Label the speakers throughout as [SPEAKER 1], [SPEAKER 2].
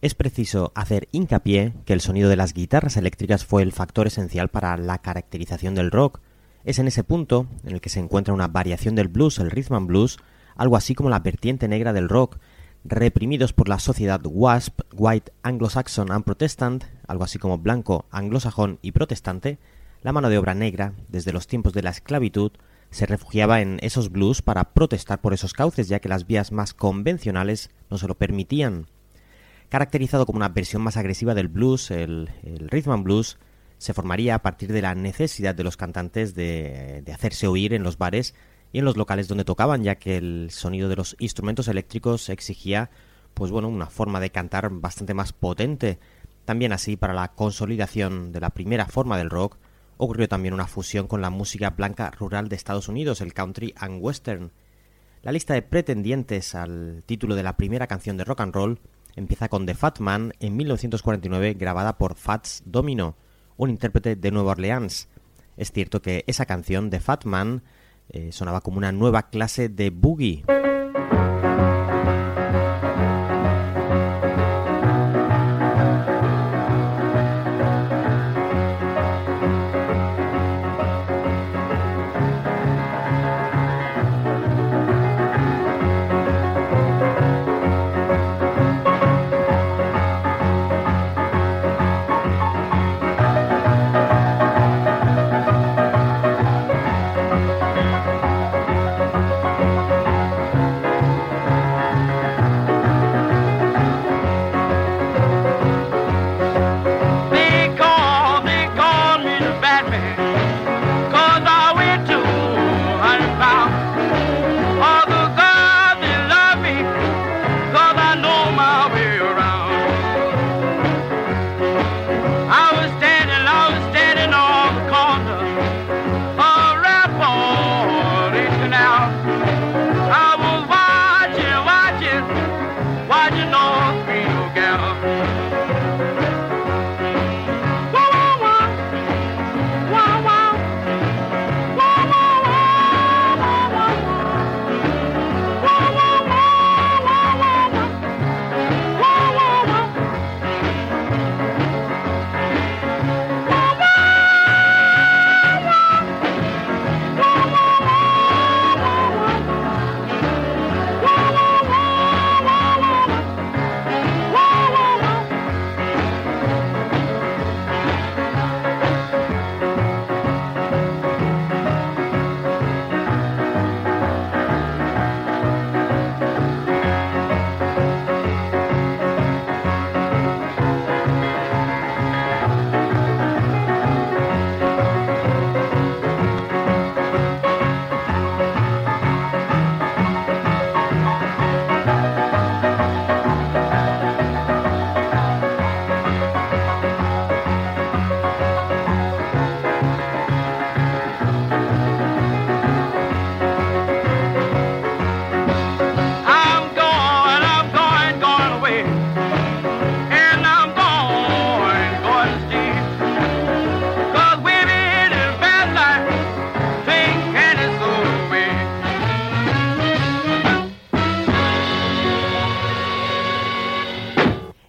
[SPEAKER 1] Es preciso hacer hincapié que el sonido de las guitarras eléctricas fue el factor esencial para la caracterización del rock. Es en ese punto en el que se encuentra una variación del blues, el rhythm and blues, algo así como la vertiente negra del rock, reprimidos por la sociedad WASP, White Anglo-Saxon and Protestant, algo así como blanco, anglosajón y protestante, la mano de obra negra, desde los tiempos de la esclavitud, se refugiaba en esos blues para protestar por esos cauces, ya que las vías más convencionales no se lo permitían. Caracterizado como una versión más agresiva del blues, el, rhythm and blues se formaría a partir de la necesidad de los cantantes de, de hacerse oír en los bares y en los locales donde tocaban, ya que el sonido de los instrumentos eléctricos exigía pues bueno, una forma de cantar bastante más potente. También así para la consolidación de la primera forma del rock ocurrió también una fusión con la música blanca rural de Estados Unidos, el country and western. La lista de pretendientes al título de la primera canción de rock and roll empieza con The Fat Man en 1949 grabada por Fats Domino, un intérprete de Nueva Orleans. Es cierto que esa canción, The Fat Man, eh, sonaba como una nueva clase de boogie.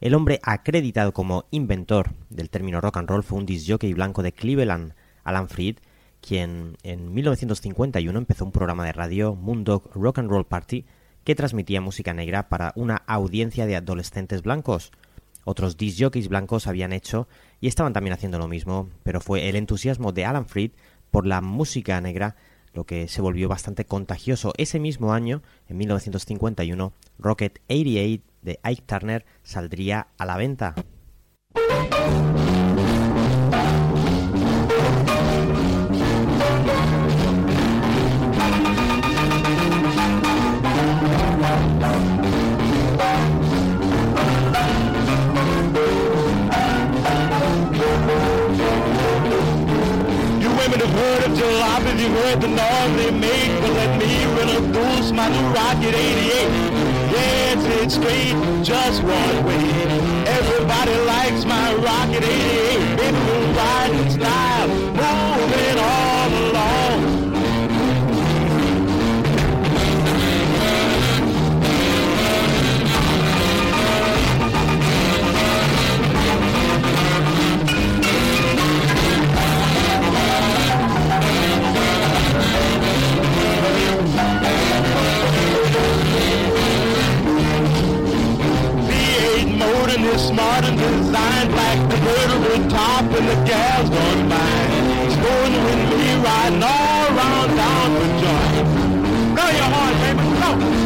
[SPEAKER 1] El hombre acreditado como inventor del término rock and roll fue un disjockey blanco de Cleveland, Alan Freed, quien en 1951 empezó un programa de radio, Moondog Rock and Roll Party, que transmitía música negra para una audiencia de adolescentes blancos. Otros disjockeys blancos habían hecho y estaban también haciendo lo mismo, pero fue el entusiasmo de Alan Freed por la música negra lo que se volvió bastante contagioso. Ese mismo año, en 1951, Rocket 88 de Ike Turner saldría a la venta. Women have heard of jalopies, you've heard the noise they make, but let me introduce my new Rocket 88. Yes, it's straight, just one way. Everybody likes my Rocket 88.
[SPEAKER 2] Is smart and designed like the murderer top and the gal's gone by. Going with me riding all around down the joint. Blow your horn, baby, blow.